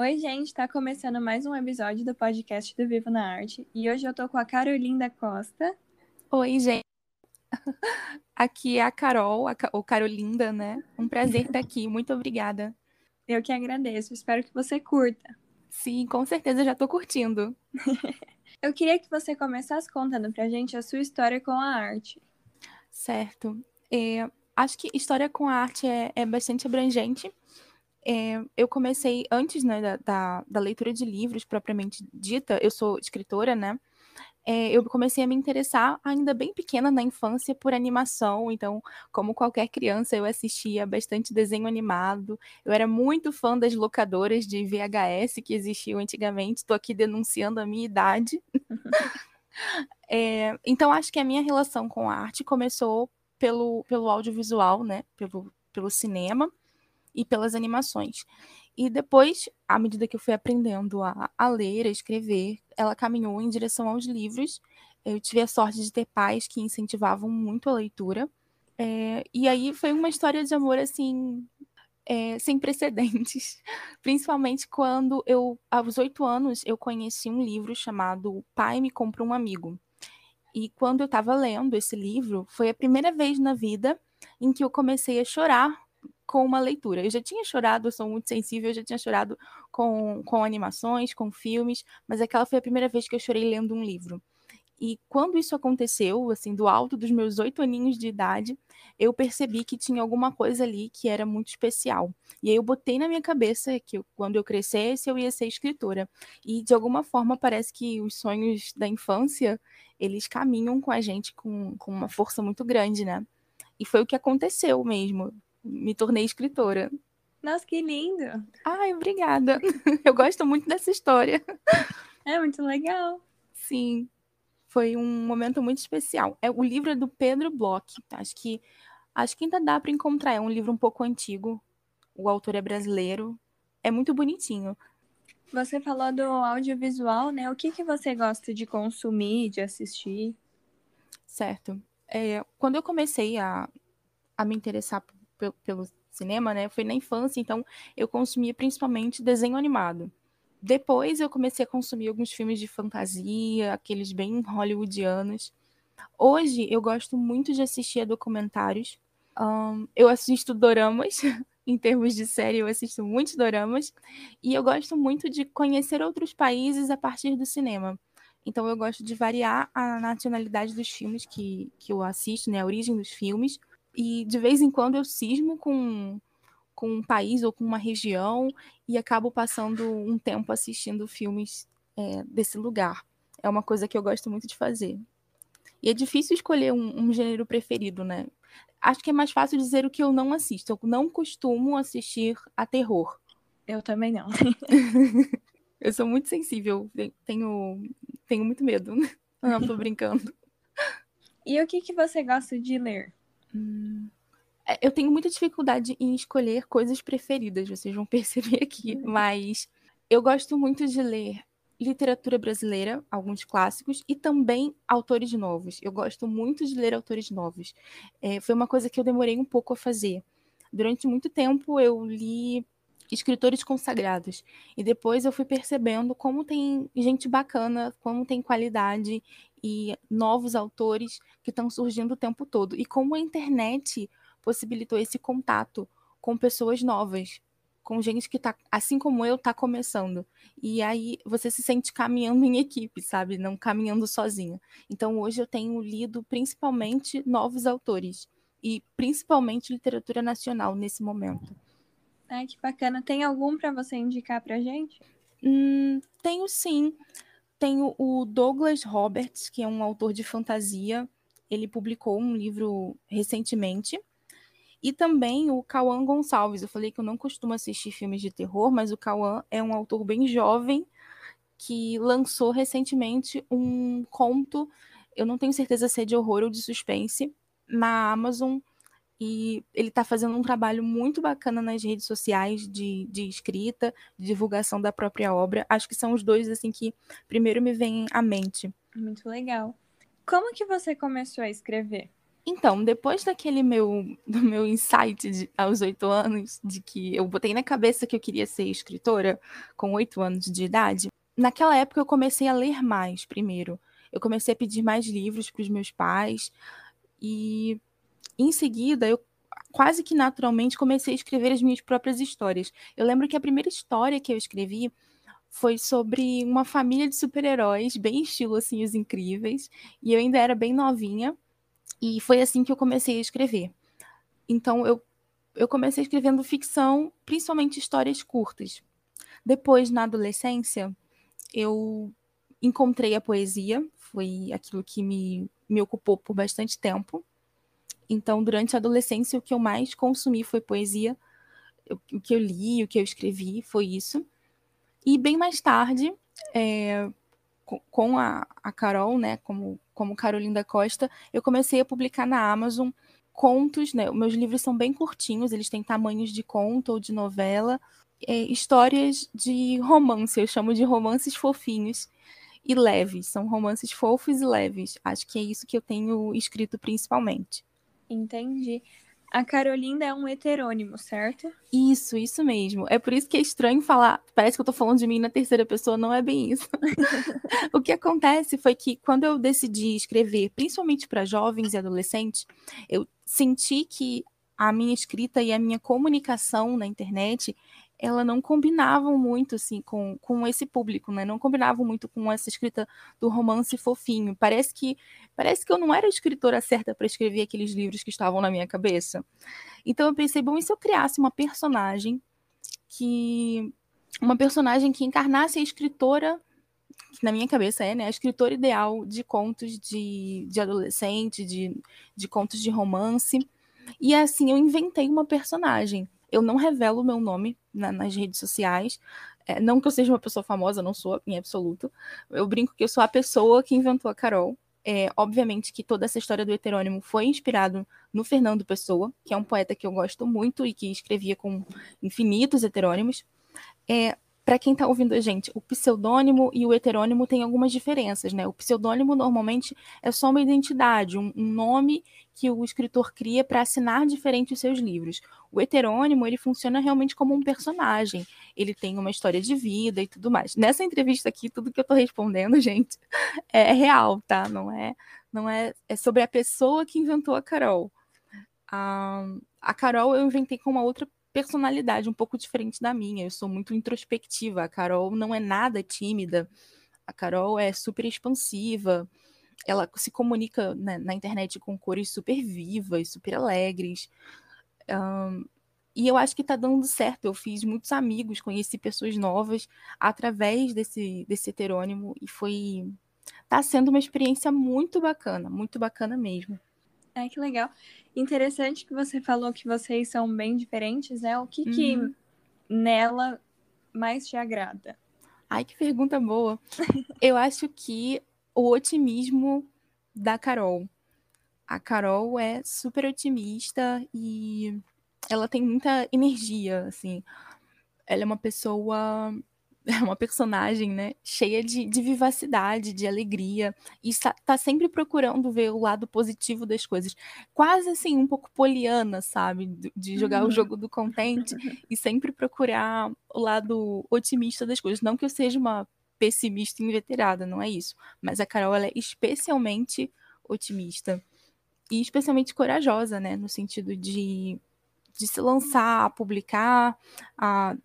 Oi, gente, tá começando mais um episódio do podcast do Vivo na Arte e hoje eu tô com a Carolinda Costa. Oi, gente. Aqui é a Carol, a, ou Carolinda, né? Um prazer estar aqui, muito obrigada. Eu que agradeço, espero que você curta. Sim, com certeza já tô curtindo. eu queria que você começasse contando pra gente a sua história com a arte. Certo. É, acho que história com a arte é, é bastante abrangente. É, eu comecei antes né, da, da, da, leitura de livros propriamente dita, eu sou escritora, né? É, eu comecei a me interessar ainda bem pequena na infância por animação, então, como qualquer criança, eu assistia bastante desenho animado. Eu era muito fã das locadoras de VHS que existiam antigamente. Estou aqui denunciando a minha idade. é, então, acho que a minha relação com a arte começou pelo, pelo audiovisual, né? Pelo, pelo cinema e pelas animações. E depois, à medida que eu fui aprendendo a, a ler, a escrever, ela caminhou em direção aos livros. Eu tive a sorte de ter pais que incentivavam muito a leitura. É, e aí foi uma história de amor, assim, é, sem precedentes. Principalmente quando eu, aos oito anos, eu conheci um livro chamado Pai Me Compra um Amigo. E quando eu estava lendo esse livro, foi a primeira vez na vida em que eu comecei a chorar com uma leitura. Eu já tinha chorado, eu sou muito sensível, eu já tinha chorado com, com animações, com filmes, mas aquela foi a primeira vez que eu chorei lendo um livro. E quando isso aconteceu, assim, do alto dos meus oito aninhos de idade, eu percebi que tinha alguma coisa ali que era muito especial. E aí eu botei na minha cabeça que eu, quando eu crescesse eu ia ser escritora. E de alguma forma parece que os sonhos da infância, eles caminham com a gente com, com uma força muito grande, né? E foi o que aconteceu mesmo me tornei escritora. Nossa, que lindo! Ai, obrigada. Eu gosto muito dessa história. É muito legal. Sim, foi um momento muito especial. É o livro é do Pedro Bloch. Acho que acho que ainda dá para encontrar. É um livro um pouco antigo. O autor é brasileiro. É muito bonitinho. Você falou do audiovisual, né? O que, que você gosta de consumir, de assistir? Certo. É, quando eu comecei a, a me interessar pelo, cinema, né, foi na infância, então eu consumia principalmente desenho animado. Depois eu comecei a consumir alguns filmes de fantasia, aqueles bem hollywoodianos. Hoje eu gosto muito de assistir a documentários. Um, eu assisto doramas, em termos de série, eu assisto muitos doramas. E eu gosto muito de conhecer outros países a partir do cinema. Então eu gosto de variar a nacionalidade dos filmes que, que eu assisto, né, a origem dos filmes. E de vez em quando eu cismo com, com um país ou com uma região e acabo passando um tempo assistindo filmes é, desse lugar. É uma coisa que eu gosto muito de fazer. E é difícil escolher um, um, gênero preferido, né? Acho que é mais fácil dizer o que eu não assisto. Eu não costumo assistir a terror. Eu também não. eu sou muito sensível. Tenho, tenho muito medo. Não, tô brincando. E o que, que você gosta de ler? Hum. É, eu tenho muita dificuldade em escolher coisas preferidas, vocês vão perceber aqui, uhum. mas eu gosto muito de ler literatura brasileira, alguns clássicos, e também autores novos. Eu gosto muito de ler autores novos. É, foi uma coisa que eu demorei um pouco a fazer. Durante muito tempo eu li escritores consagrados. E depois eu fui percebendo como tem gente bacana, como tem qualidade e novos autores que estão surgindo o tempo todo. E como a internet possibilitou esse contato com pessoas novas, com gente que tá, assim como eu, tá começando. E aí você se sente caminhando em equipe, sabe? Não caminhando sozinha. Então hoje eu tenho lido principalmente novos autores e principalmente literatura nacional nesse momento. Ai, que bacana. Tem algum para você indicar pra gente? Hum, tenho sim. Tenho o Douglas Roberts, que é um autor de fantasia. Ele publicou um livro recentemente. E também o Cauã Gonçalves. Eu falei que eu não costumo assistir filmes de terror, mas o Cauã é um autor bem jovem que lançou recentemente um conto. Eu não tenho certeza se é de horror ou de suspense, na Amazon. E ele está fazendo um trabalho muito bacana nas redes sociais de, de escrita, de divulgação da própria obra. Acho que são os dois assim que primeiro me vêm à mente. Muito legal. Como que você começou a escrever? Então, depois daquele meu, do meu insight de, aos oito anos, de que eu botei na cabeça que eu queria ser escritora com oito anos de idade, naquela época eu comecei a ler mais primeiro. Eu comecei a pedir mais livros para os meus pais e em seguida eu quase que naturalmente comecei a escrever as minhas próprias histórias. Eu lembro que a primeira história que eu escrevi foi sobre uma família de super-heróis, bem estilo assim os incríveis, e eu ainda era bem novinha. E foi assim que eu comecei a escrever. Então eu, eu comecei escrevendo ficção, principalmente histórias curtas. Depois, na adolescência, eu encontrei a poesia, foi aquilo que me, me ocupou por bastante tempo. Então, durante a adolescência, o que eu mais consumi foi poesia. O que eu li, o que eu escrevi foi isso. E bem mais tarde, é, com a, a Carol, né, como, como Carolinda Costa, eu comecei a publicar na Amazon contos, né? Meus livros são bem curtinhos, eles têm tamanhos de conto ou de novela, é, histórias de romance, eu chamo de romances fofinhos e leves, são romances fofos e leves. Acho que é isso que eu tenho escrito principalmente. Entendi. A Carolinda é um heterônimo, certo? Isso, isso mesmo. É por isso que é estranho falar. Parece que eu tô falando de mim na terceira pessoa, não é bem isso. o que acontece foi que quando eu decidi escrever, principalmente para jovens e adolescentes, eu senti que a minha escrita e a minha comunicação na internet ela não combinavam muito assim com, com esse público, né? Não combinavam muito com essa escrita do romance fofinho. Parece que parece que eu não era a escritora certa para escrever aqueles livros que estavam na minha cabeça. Então eu pensei, bom, e se eu criasse uma personagem que uma personagem que encarnasse a escritora que na minha cabeça é, né, a escritora ideal de contos de, de adolescente, de, de contos de romance. E assim eu inventei uma personagem eu não revelo o meu nome na, nas redes sociais. É, não que eu seja uma pessoa famosa, não sou em absoluto. Eu brinco que eu sou a pessoa que inventou a Carol. É, obviamente que toda essa história do heterônimo foi inspirado no Fernando Pessoa, que é um poeta que eu gosto muito e que escrevia com infinitos heterônimos. É, para quem está ouvindo a gente, o pseudônimo e o heterônimo têm algumas diferenças, né? O pseudônimo normalmente é só uma identidade, um, um nome que o escritor cria para assinar diferente os seus livros. O heterônimo, ele funciona realmente como um personagem. Ele tem uma história de vida e tudo mais. Nessa entrevista aqui, tudo que eu estou respondendo, gente, é real, tá? Não é, não é, é sobre a pessoa que inventou a Carol. A, a Carol eu inventei com uma outra personalidade um pouco diferente da minha. Eu sou muito introspectiva. A Carol não é nada tímida. A Carol é super expansiva. Ela se comunica né, na internet com cores super vivas, super alegres. Um, e eu acho que tá dando certo. Eu fiz muitos amigos, conheci pessoas novas através desse, desse heterônimo e foi. Tá sendo uma experiência muito bacana, muito bacana mesmo. É, que legal. Interessante que você falou que vocês são bem diferentes, né? O que uhum. que nela mais te agrada? Ai, que pergunta boa. Eu acho que o otimismo da Carol. A Carol é super otimista e ela tem muita energia, assim. Ela é uma pessoa uma personagem, né, cheia de, de vivacidade, de alegria, e está, tá sempre procurando ver o lado positivo das coisas. Quase assim, um pouco poliana, sabe? De, jogar uhum. o jogo do contente e sempre procurar o lado otimista das coisas. Não que eu seja uma pessimista inveterada, não é isso. Mas a Carol, é especialmente otimista. E especialmente corajosa, né? No sentido de, de se lançar, a publicar, a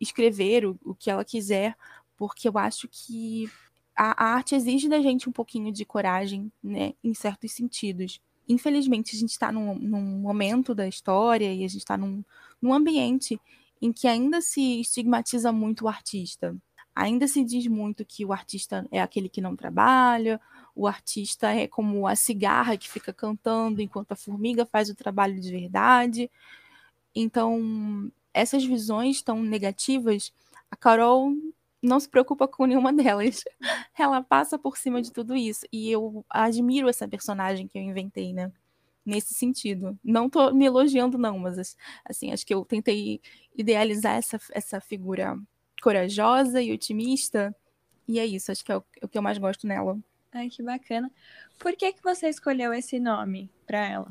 escrever o, o que ela quiser, porque eu acho que a, a, arte exige da gente um pouquinho de coragem, né, em certos sentidos. Infelizmente, a gente está num, num, momento da história e a gente está num, num ambiente em que ainda se estigmatiza muito o artista. Ainda se diz muito que o artista é aquele que não trabalha, o artista é como a cigarra que fica cantando enquanto a formiga faz o trabalho de verdade. Então, essas visões tão negativas, a Carol não se preocupa com nenhuma delas. Ela passa por cima de tudo isso. E eu admiro essa personagem que eu inventei, né? Nesse sentido. Não tô me elogiando, não, mas assim, acho que eu tentei idealizar essa, essa figura corajosa e otimista. E é isso, acho que é o, é o que eu mais gosto nela. Ai, que bacana. Por que, que você escolheu esse nome para ela?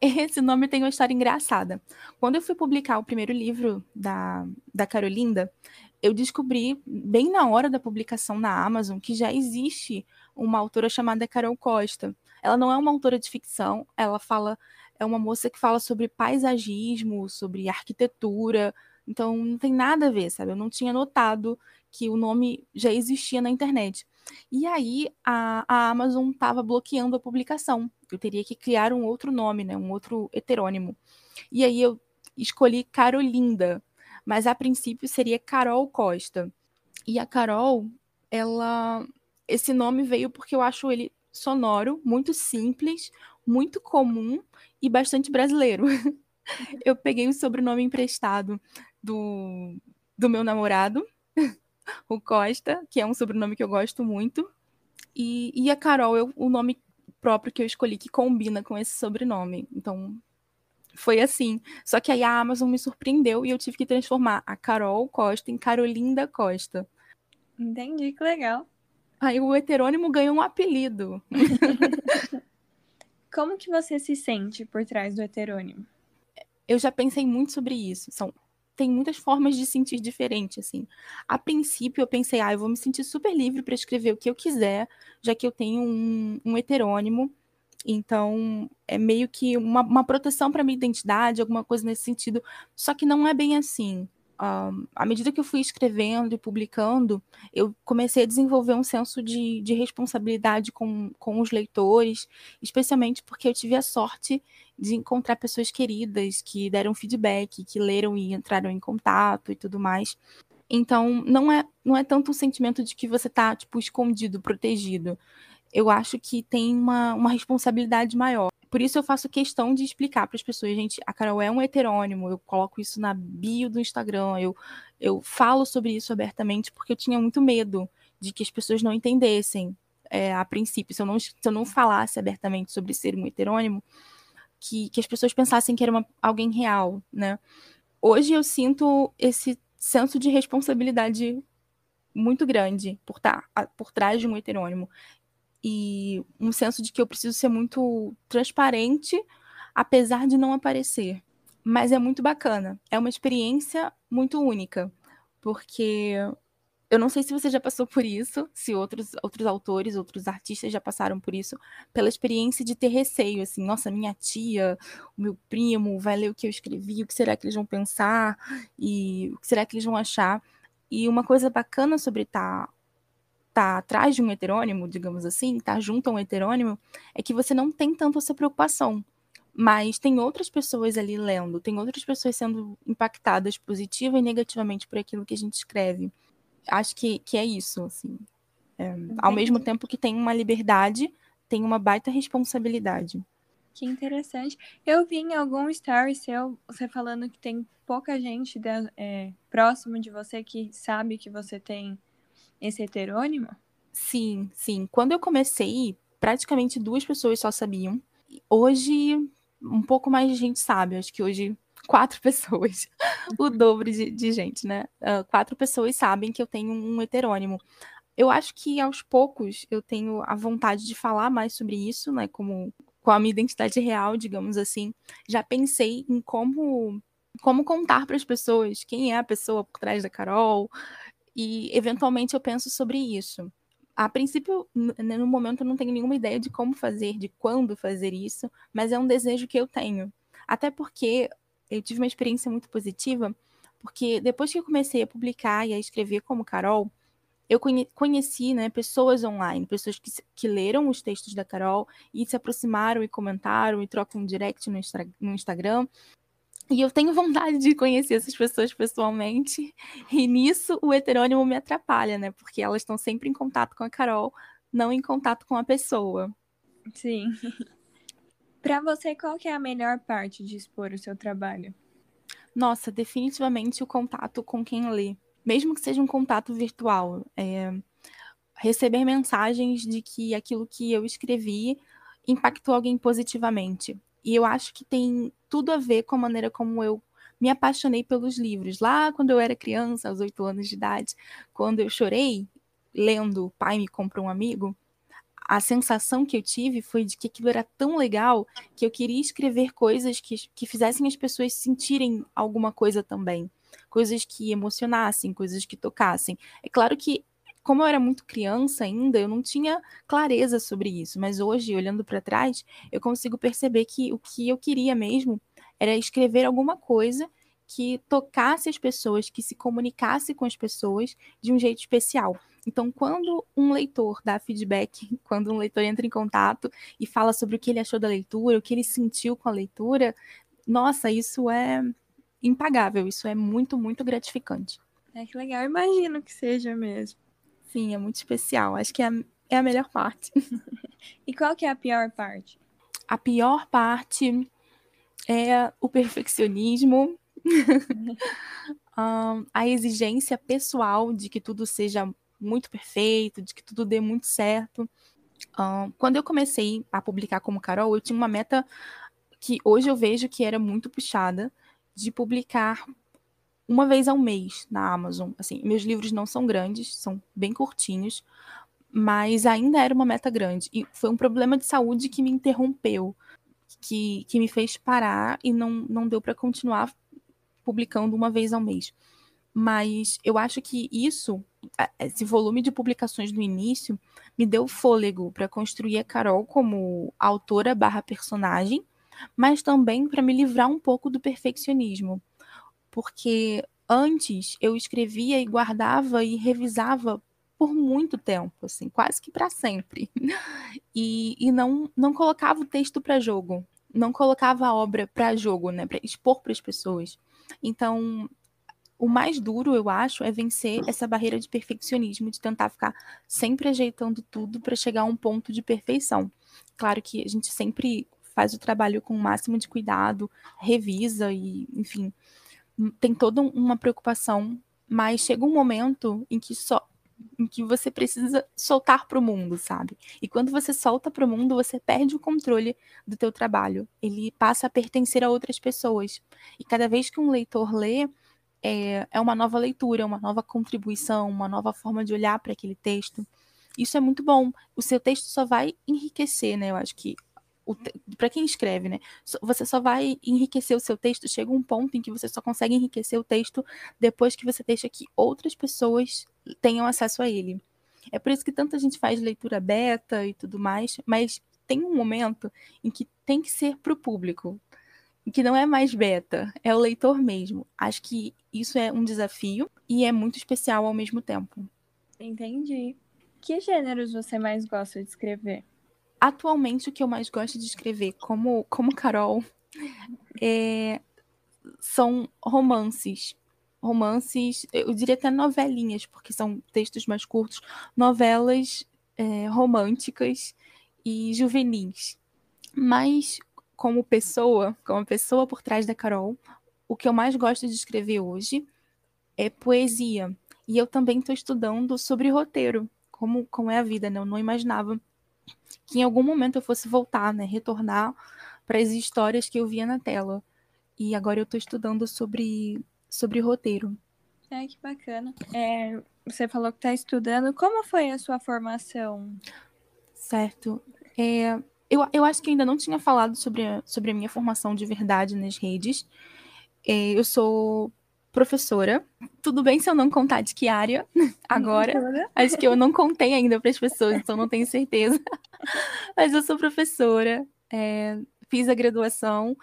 Esse nome tem uma história engraçada. Quando eu fui publicar o primeiro livro da, da Carolinda, eu descobri, bem na hora da publicação na Amazon, que já existe uma autora chamada Carol Costa. Ela não é uma autora de ficção, ela fala, é uma moça que fala sobre paisagismo, sobre arquitetura, então não tem nada a ver, sabe? Eu não tinha notado que o nome já existia na internet. E aí a, a Amazon estava bloqueando a publicação. Eu teria que criar um outro nome, né? Um outro heterônimo. E aí eu escolhi Carolinda, mas a princípio seria Carol Costa. E a Carol, ela esse nome veio porque eu acho ele sonoro, muito simples, muito comum e bastante brasileiro. eu peguei o sobrenome emprestado do, do meu namorado, o Costa, que é um sobrenome que eu gosto muito. E, e a Carol, eu, o nome próprio que eu escolhi que combina com esse sobrenome. Então, foi assim. Só que aí a Amazon me surpreendeu e eu tive que transformar a Carol Costa em Carolinda Costa. Entendi, que legal. Aí o heterônimo ganhou um apelido. Como que você se sente por trás do heterônimo? Eu já pensei muito sobre isso. São tem muitas formas de sentir diferente, assim. A princípio, eu pensei, ah, eu vou me sentir super livre para escrever o que eu quiser, já que eu tenho um, um heterônimo. Então, é meio que uma, uma proteção para minha identidade, alguma coisa nesse sentido. Só que não é bem assim à medida que eu fui escrevendo e publicando, eu comecei a desenvolver um senso de, de responsabilidade com, com os leitores, especialmente porque eu tive a sorte de encontrar pessoas queridas que deram feedback, que leram e entraram em contato e tudo mais. Então, não é, não é tanto o sentimento de que você está tipo, escondido, protegido. Eu acho que tem uma, uma responsabilidade maior. Por isso eu faço questão de explicar para as pessoas, gente, a Carol é um heterônimo, eu coloco isso na bio do Instagram, eu, eu falo sobre isso abertamente porque eu tinha muito medo de que as pessoas não entendessem é, a princípio, se eu, não, se eu não falasse abertamente sobre ser um heterônimo, que, que as pessoas pensassem que era uma, alguém real, né? Hoje eu sinto esse senso de responsabilidade muito grande por estar tá, por trás de um heterônimo e um senso de que eu preciso ser muito transparente, apesar de não aparecer. Mas é muito bacana. É uma experiência muito única, porque eu não sei se você já passou por isso, se outros, outros autores, outros artistas já passaram por isso, pela experiência de ter receio, assim, nossa, minha tia, o meu primo vai ler o que eu escrevi, o que será que eles vão pensar e o que será que eles vão achar. E uma coisa bacana sobre estar tá atrás de um heterônimo, digamos assim, tá junto a um heterônimo, é que você não tem tanto essa preocupação. Mas tem outras pessoas ali lendo, tem outras pessoas sendo impactadas positiva e negativamente por aquilo que a gente escreve. Acho que, que é isso, assim. É, ao mesmo tempo que tem uma liberdade, tem uma baita responsabilidade. Que interessante. Eu vi em algum story seu você falando que tem pouca gente de, é, próximo de você que sabe que você tem esse heterônimo? Sim, sim. Quando eu comecei, praticamente duas pessoas só sabiam. Hoje, um pouco mais de gente sabe. Acho que hoje quatro pessoas, o dobro de, de gente, né? Uh, quatro pessoas sabem que eu tenho um heterônimo. Eu acho que aos poucos eu tenho a vontade de falar mais sobre isso, né? Como com a minha identidade real, digamos assim. Já pensei em como como contar para as pessoas quem é a pessoa por trás da Carol, e eventualmente eu penso sobre isso. A princípio, no momento, eu não tenho nenhuma ideia de como fazer, de quando fazer isso, mas é um desejo que eu tenho. Até porque eu tive uma experiência muito positiva, porque depois que eu comecei a publicar e a escrever como Carol, eu conheci né, pessoas online, pessoas que, que leram os textos da Carol e se aproximaram e comentaram e trocam um direct no, no Instagram. E eu tenho vontade de conhecer essas pessoas pessoalmente. E nisso o heterônimo me atrapalha, né? Porque elas estão sempre em contato com a Carol, não em contato com a pessoa. Sim. Para você, qual que é a melhor parte de expor o seu trabalho? Nossa, definitivamente o contato com quem lê. Mesmo que seja um contato virtual. É... Receber mensagens de que aquilo que eu escrevi impactou alguém positivamente. E eu acho que tem tudo a ver com a maneira como eu me apaixonei pelos livros. Lá quando eu era criança, aos oito anos de idade, quando eu chorei lendo O Pai Me Comprou um Amigo, a sensação que eu tive foi de que aquilo era tão legal que eu queria escrever coisas que, que fizessem as pessoas sentirem alguma coisa também. Coisas que emocionassem, coisas que tocassem. É claro que, como eu era muito criança ainda, eu não tinha clareza sobre isso, mas hoje, olhando para trás, eu consigo perceber que o que eu queria mesmo era escrever alguma coisa que tocasse as pessoas, que se comunicasse com as pessoas de um jeito especial. Então, quando um leitor dá feedback, quando um leitor entra em contato e fala sobre o que ele achou da leitura, o que ele sentiu com a leitura, nossa, isso é impagável, isso é muito, muito gratificante. É que legal, imagino que seja mesmo. Sim, é muito especial. Acho que é a, é a melhor parte. e qual que é a pior parte? A pior parte é o perfeccionismo um, a exigência pessoal de que tudo seja muito perfeito, de que tudo dê muito certo. Um, quando eu comecei a publicar como Carol, eu tinha uma meta que hoje eu vejo que era muito puxada de publicar uma vez ao mês na Amazon. Assim, meus livros não são grandes, são bem curtinhos, mas ainda era uma meta grande. E foi um problema de saúde que me interrompeu, que, que me fez parar e não, não deu para continuar publicando uma vez ao mês. Mas eu acho que isso, esse volume de publicações no início, me deu fôlego para construir a Carol como autora barra personagem, mas também para me livrar um pouco do perfeccionismo. Porque antes eu escrevia e guardava e revisava por muito tempo, assim, quase que para sempre. E, e não, não colocava o texto para jogo, não colocava a obra para jogo, né, para expor para as pessoas. Então, o mais duro, eu acho, é vencer essa barreira de perfeccionismo, de tentar ficar sempre ajeitando tudo para chegar a um ponto de perfeição. Claro que a gente sempre faz o trabalho com o máximo de cuidado, revisa e, enfim, tem toda uma preocupação, mas chega um momento em que só em que você precisa soltar para o mundo, sabe? E quando você solta para o mundo, você perde o controle do teu trabalho. Ele passa a pertencer a outras pessoas. E cada vez que um leitor lê, é, é uma nova leitura, uma nova contribuição, uma nova forma de olhar para aquele texto. Isso é muito bom. O seu texto só vai enriquecer, né? Eu acho que para quem escreve, né? Você só vai enriquecer o seu texto. Chega um ponto em que você só consegue enriquecer o texto depois que você deixa que outras pessoas tenham acesso a ele. É por isso que tanta gente faz leitura beta e tudo mais, mas tem um momento em que tem que ser para o público, em que não é mais beta, é o leitor mesmo. Acho que isso é um desafio e é muito especial ao mesmo tempo. Entendi. Que gêneros você mais gosta de escrever? Atualmente, o que eu mais gosto de escrever, como, como Carol, é, são romances. Romances, eu diria até novelinhas, porque são textos mais curtos, novelas é, românticas e juvenis. Mas, como pessoa, como pessoa por trás da Carol, o que eu mais gosto de escrever hoje é poesia. E eu também estou estudando sobre roteiro, como, como é a vida, né? Eu não imaginava que em algum momento eu fosse voltar, né, retornar para as histórias que eu via na tela. E agora eu estou estudando sobre, sobre roteiro. É, que bacana. É, você falou que está estudando. Como foi a sua formação? Certo. É, eu, eu acho que ainda não tinha falado sobre a, sobre a minha formação de verdade nas redes. É, eu sou professora. Tudo bem se eu não contar de que área agora. Acho que eu não contei ainda para as pessoas, então não tenho certeza. Mas eu sou professora, é, fiz a graduação,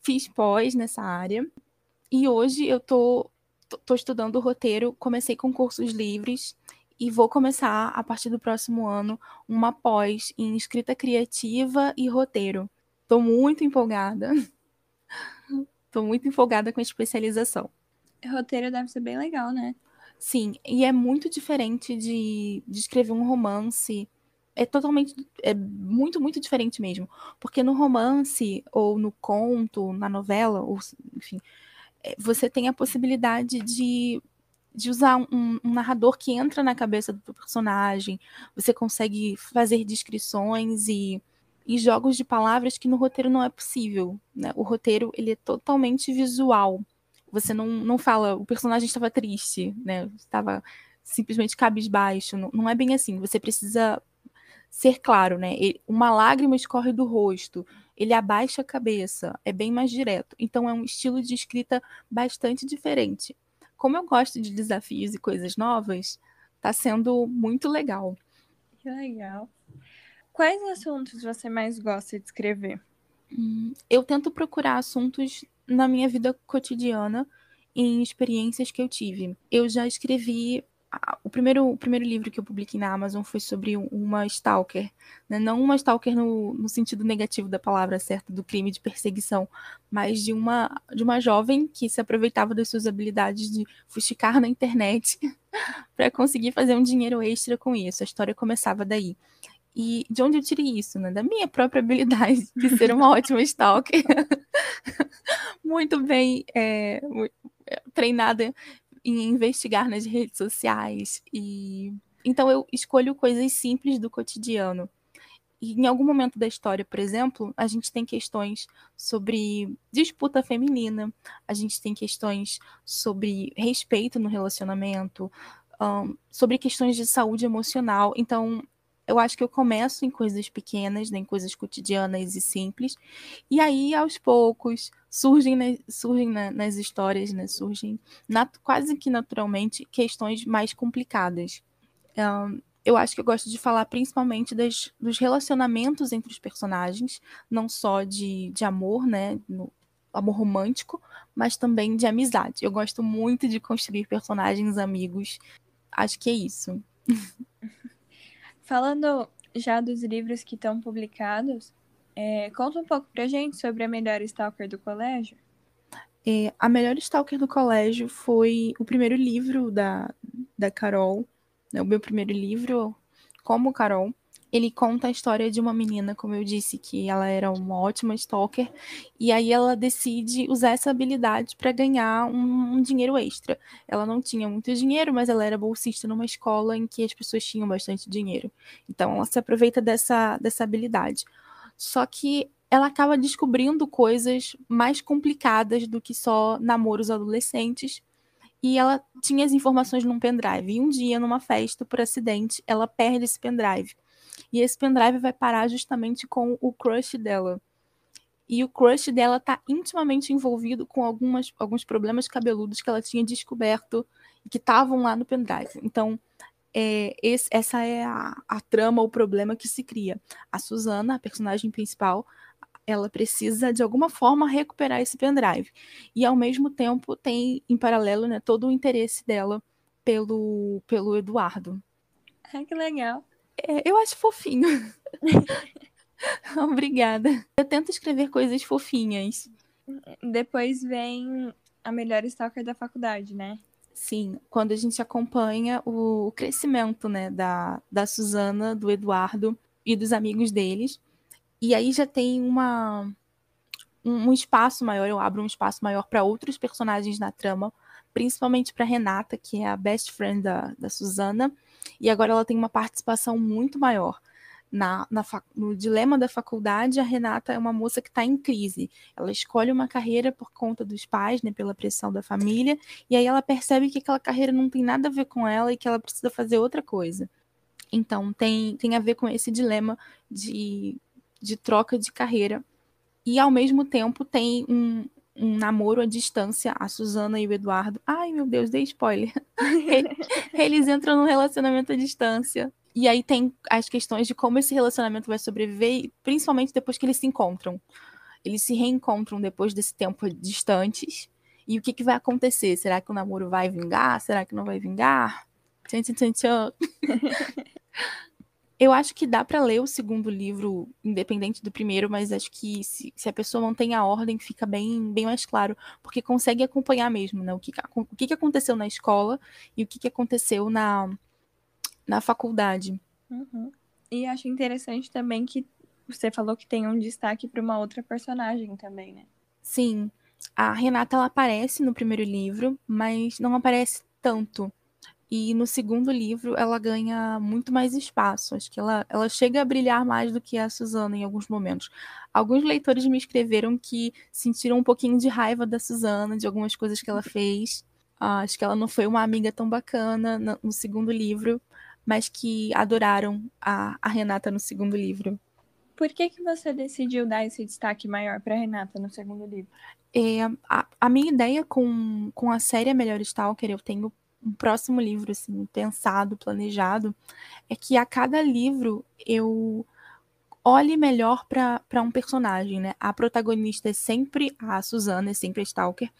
fiz pós nessa área. E hoje eu tô, tô estudando roteiro, comecei com cursos livres e vou começar, a partir do próximo ano, uma pós em escrita criativa e roteiro. Estou muito empolgada. Estou muito empolgada com a especialização roteiro deve ser bem legal, né? Sim, e é muito diferente de, de escrever um romance. É totalmente. É muito, muito diferente mesmo. Porque no romance, ou no conto, na novela, ou, enfim, é, você tem a possibilidade de, de usar um, um narrador que entra na cabeça do personagem. Você consegue fazer descrições e, e jogos de palavras que no roteiro não é possível. Né? O roteiro ele é totalmente visual. Você não, não fala, o personagem estava triste, né? Estava simplesmente cabisbaixo. Não, não é bem assim. Você precisa ser claro, né? Uma lágrima escorre do rosto, ele abaixa a cabeça, é bem mais direto. Então é um estilo de escrita bastante diferente. Como eu gosto de desafios e coisas novas, tá sendo muito legal. Que legal. Quais assuntos você mais gosta de escrever? Hum, eu tento procurar assuntos na minha vida cotidiana em experiências que eu tive. Eu já escrevi o primeiro, o primeiro livro que eu publiquei na Amazon foi sobre uma stalker, né? não uma stalker no, no sentido negativo da palavra certa, do crime de perseguição, mas de uma, de uma jovem que se aproveitava das suas habilidades de fuxicar na internet para conseguir fazer um dinheiro extra com isso. A história começava daí. E de onde eu tirei isso? Né? Da minha própria habilidade de ser uma ótima stalker. muito bem é, treinada em investigar nas redes sociais e então eu escolho coisas simples do cotidiano. E em algum momento da história, por exemplo, a gente tem questões sobre disputa feminina, a gente tem questões sobre respeito no relacionamento, um, sobre questões de saúde emocional. Então, eu acho que eu começo em coisas pequenas, né, em coisas cotidianas e simples, e aí aos poucos surgem, né, surgem na, nas histórias, né, surgem quase que naturalmente questões mais complicadas. Um, eu acho que eu gosto de falar principalmente das, dos relacionamentos entre os personagens, não só de, de amor, né, no, amor romântico, mas também de amizade. Eu gosto muito de construir personagens amigos. Acho que é isso. Falando já dos livros que estão publicados, é, conta um pouco pra gente sobre a melhor Stalker do colégio. É, a melhor Stalker do colégio foi o primeiro livro da, da Carol, né, o meu primeiro livro como Carol ele conta a história de uma menina, como eu disse, que ela era uma ótima stalker, e aí ela decide usar essa habilidade para ganhar um, um, dinheiro extra. Ela não tinha muito dinheiro, mas ela era bolsista numa escola em que as pessoas tinham bastante dinheiro. Então ela se aproveita dessa, dessa habilidade. Só que ela acaba descobrindo coisas mais complicadas do que só namoros adolescentes. E ela tinha as informações num pendrive. E um dia, numa festa, por acidente, ela perde esse pendrive. E esse pendrive vai parar justamente com o crush dela. E o crush dela tá intimamente envolvido com algumas, alguns problemas cabeludos que ela tinha descoberto e que estavam lá no pendrive. Então, é, esse, essa é a, a trama, o problema que se cria. A Susana, a personagem principal, ela precisa de alguma forma recuperar esse pendrive. E ao mesmo tempo tem em paralelo, né, todo o interesse dela pelo pelo Eduardo. Ah, que legal. É, eu acho fofinho. Obrigada. Eu tento escrever coisas fofinhas. Depois vem a melhor stalker da faculdade, né? Sim, quando a gente acompanha o crescimento, né, da, da Suzana, do Eduardo e dos amigos deles. E aí já tem uma um, um espaço maior, eu abro um espaço maior para outros personagens na trama, principalmente para Renata, que é a best friend da, da Suzana e agora ela tem uma participação muito maior. Na, na, no dilema da faculdade, a Renata é uma moça que está em crise. Ela escolhe uma carreira por conta dos pais, né, pela pressão da família, e aí ela percebe que aquela carreira não tem nada a ver com ela e que ela precisa fazer outra coisa. Então, tem, tem a ver com esse dilema de, de troca de carreira. E, ao mesmo tempo, tem um, um namoro à distância, a Suzana e o Eduardo. Ai, meu Deus, dei spoiler. Eles entram num relacionamento à distância. E aí tem as questões de como esse relacionamento vai sobreviver, principalmente depois que eles se encontram. Eles se reencontram depois desse tempo distantes. E o que, que vai acontecer? Será que o namoro vai vingar? Será que não vai vingar? Tchan, tchan, tchan, tchan. Eu acho que dá para ler o segundo livro independente do primeiro, mas acho que se, se, a pessoa mantém a ordem, fica bem, bem mais claro, porque consegue acompanhar mesmo, né? O que, o que, aconteceu na escola e o que, que aconteceu na, na faculdade. Uhum. E acho interessante também que você falou que tem um destaque para uma outra personagem também, né? Sim. A Renata ela aparece no primeiro livro, mas não aparece tanto. E no segundo livro ela ganha muito mais espaço. Acho que ela, ela chega a brilhar mais do que a Susana em alguns momentos. Alguns leitores me escreveram que sentiram um pouquinho de raiva da Susana, de algumas coisas que ela fez. Ah, acho que ela não foi uma amiga tão bacana no, no segundo livro. mas que adoraram a, a Renata no segundo livro. Por que, que você decidiu dar esse destaque maior para Renata no segundo livro? É, a, a, minha ideia com, com a série Melhor Stalker, eu tenho um próximo livro assim, pensado, planejado, é que a cada livro eu olhe melhor para um personagem, né? A protagonista é sempre a Susana, é sempre a Stalker,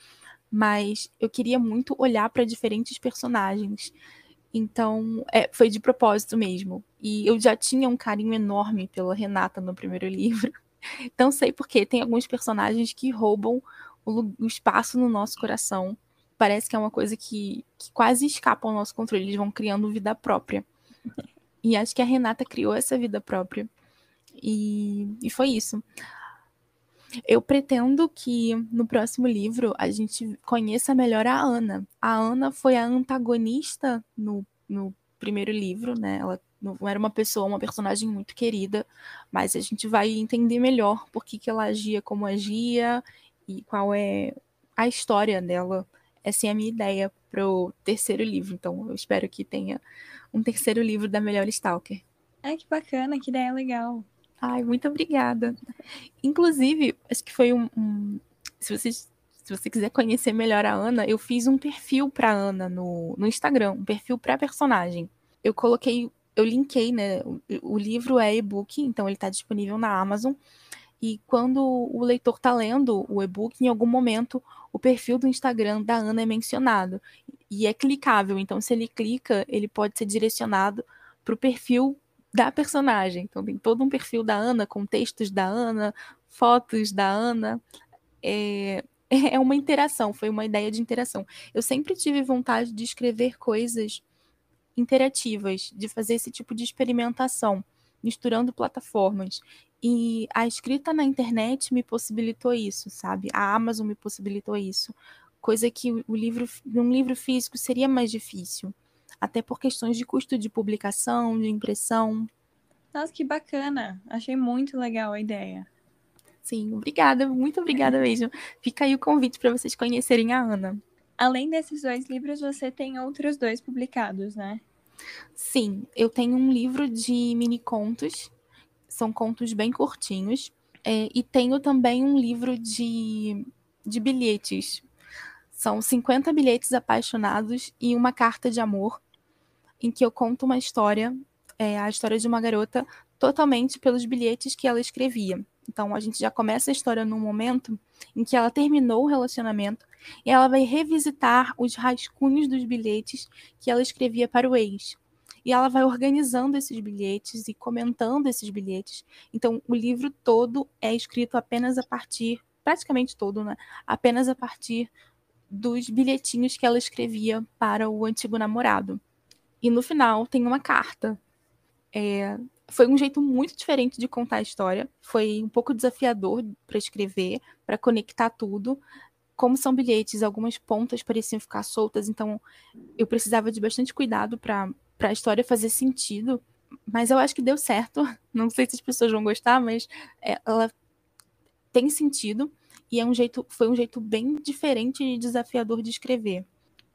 mas eu queria muito olhar para diferentes personagens. Então, é, foi de propósito mesmo. E eu já tinha um carinho enorme pela Renata no primeiro livro. Então, sei porque tem alguns personagens que roubam o, o espaço no nosso coração. Parece que é uma coisa que, que quase escapa ao nosso controle. Eles vão criando vida própria. E acho que a Renata criou essa vida própria. E, e foi isso. Eu pretendo que no próximo livro a gente conheça melhor a Ana. A Ana foi a antagonista no, no primeiro livro, né? Ela não era uma pessoa, uma personagem muito querida, mas a gente vai entender melhor por que, que ela agia como agia e qual é a história dela. Essa é a minha ideia pro terceiro livro. Então, eu espero que tenha um terceiro livro da Melhor Stalker. Ai, que bacana, que ideia legal. Ai, muito obrigada. Inclusive, acho que foi um. um se, você, se você quiser conhecer melhor a Ana, eu fiz um perfil para Ana no, no Instagram, um perfil para personagem. Eu coloquei, eu linkei, né? O, o livro é e-book, então ele está disponível na Amazon. E quando o leitor está lendo o e-book, em algum momento o perfil do Instagram da Ana é mencionado. E é clicável, então se ele clica, ele pode ser direcionado para o perfil da personagem. Então tem todo um perfil da Ana, com textos da Ana, fotos da Ana. É, é uma interação, foi uma ideia de interação. Eu sempre tive vontade de escrever coisas interativas, de fazer esse tipo de experimentação, misturando plataformas. E a escrita na internet me possibilitou isso, sabe? A Amazon me possibilitou isso. Coisa que o livro, num livro físico seria mais difícil até por questões de custo de publicação, de impressão. Nossa, que bacana! Achei muito legal a ideia. Sim, obrigada, muito obrigada mesmo. Fica aí o convite para vocês conhecerem a Ana. Além desses dois livros, você tem outros dois publicados, né? Sim, eu tenho um livro de mini contos, são contos bem curtinhos, é, e tenho também um livro de, de bilhetes. São 50 bilhetes apaixonados e uma carta de amor em que eu conto uma história, é, a história de uma garota, totalmente pelos bilhetes que ela escrevia. Então a gente já começa a história num momento em que ela terminou o relacionamento e ela vai revisitar os rascunhos dos bilhetes que ela escrevia para o ex. E ela vai organizando esses bilhetes e comentando esses bilhetes. Então o livro todo é escrito apenas a partir, praticamente todo, né? Apenas a partir dos bilhetinhos que ela escrevia para o antigo namorado. E no final tem uma carta. É, foi um jeito muito diferente de contar a história. Foi um pouco desafiador para escrever, para conectar tudo. Como são bilhetes, algumas pontas pareciam ficar soltas, então eu precisava de bastante cuidado para a história fazer sentido. Mas eu acho que deu certo. Não sei se as pessoas vão gostar, mas é, ela tem sentido e é um jeito, foi um jeito bem diferente e desafiador de escrever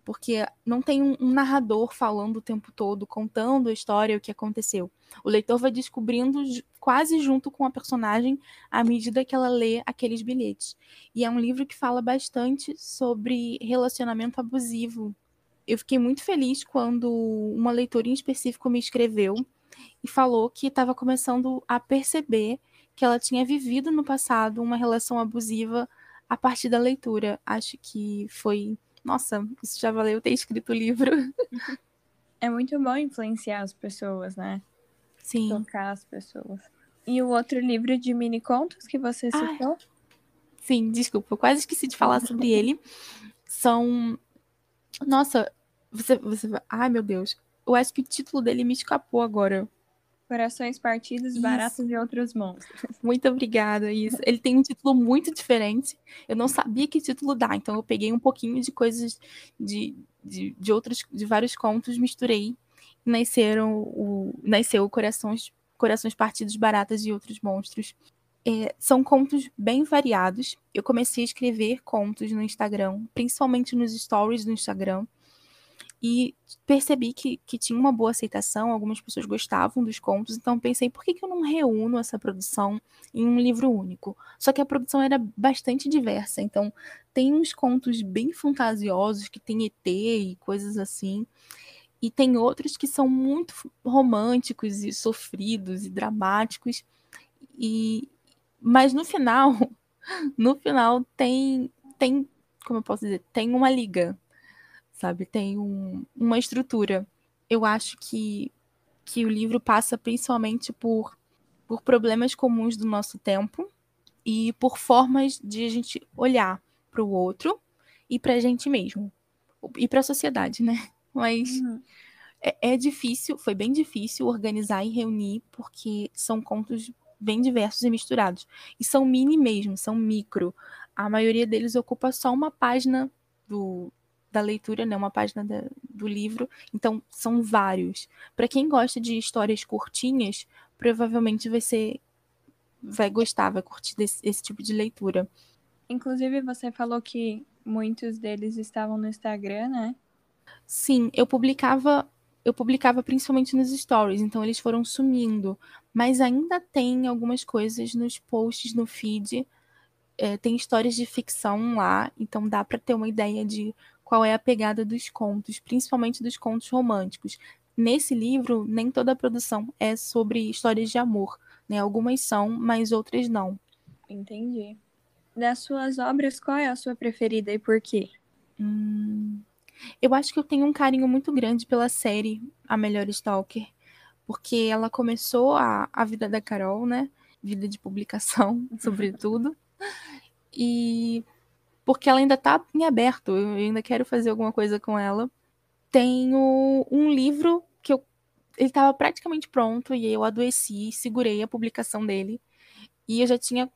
porque não tem um, um, narrador falando o tempo todo, contando a história, o que aconteceu. O leitor vai descobrindo quase junto com a personagem à medida que ela lê aqueles bilhetes. E é um livro que fala bastante sobre relacionamento abusivo. Eu fiquei muito feliz quando uma leitora em específico me escreveu e falou que estava começando a perceber que ela tinha vivido no passado uma relação abusiva a partir da leitura. Acho que foi nossa, isso já valeu ter escrito o livro. É muito bom influenciar as pessoas, né? Sim. Tocar as pessoas. E o outro livro de mini contos que você citou? Sim, desculpa, eu quase esqueci de falar sobre ele. São. Nossa, você, você. Ai, meu Deus. Eu acho que o título dele me escapou agora. Corações Partidos, isso. Baratos e Outros Monstros. Muito obrigada, isso. Ele tem um título muito diferente. Eu não sabia que título dá, então eu peguei um pouquinho de coisas de, de, de outros, de vários contos, misturei e nasceram o, nasceu Corações, Corações Partidos, Baratas e Outros Monstros. É, são contos bem variados. Eu comecei a escrever contos no Instagram, principalmente nos stories do Instagram. e percebi que, que tinha uma boa aceitação, algumas pessoas gostavam dos contos, então pensei, por que, que eu não reúno essa produção em um livro único? Só que a produção era bastante diversa, então tem uns contos bem fantasiosos, que tem ET e coisas assim, e tem outros que são muito românticos e sofridos e dramáticos, e mas no final, no final tem, tem, como eu posso dizer, tem uma liga, sabe? Tem um, uma estrutura. Eu acho que, que o livro passa principalmente por, por problemas comuns do nosso tempo e por formas de a gente olhar para o outro e para a gente mesmo e para a sociedade, né? Mas uhum. é, é difícil, foi bem difícil organizar e reunir porque são contos bem diversos e misturados. E são mini mesmo, são micro. A maioria deles ocupa só uma página do, da leitura, né? Uma página da, do livro. Então, são vários. Para quem gosta de histórias curtinhas, provavelmente vai ser. Vai gostar, vai curtir desse, esse tipo de leitura. Inclusive, você falou que muitos deles estavam no Instagram, né? Sim, eu publicava eu publicava principalmente nos stories, então eles foram sumindo. Mas ainda tem algumas coisas nos posts no feed. É, tem histórias de ficção lá, então dá para ter uma ideia de qual é a pegada dos contos, principalmente dos contos românticos. Nesse livro, nem toda a produção é sobre histórias de amor, né? Algumas são, mas outras não. Entendi. Das suas obras, qual é a sua preferida e por quê? Hum, eu acho que eu tenho um carinho muito grande pela série A Melhor Stalker, porque ela começou a, a vida da Carol, né? Vida de publicação, sobretudo. E porque ela ainda tá em aberto, eu ainda quero fazer alguma coisa com ela. Tenho um livro que eu ele estava praticamente pronto e eu adoeci, segurei a publicação dele. E eu já tinha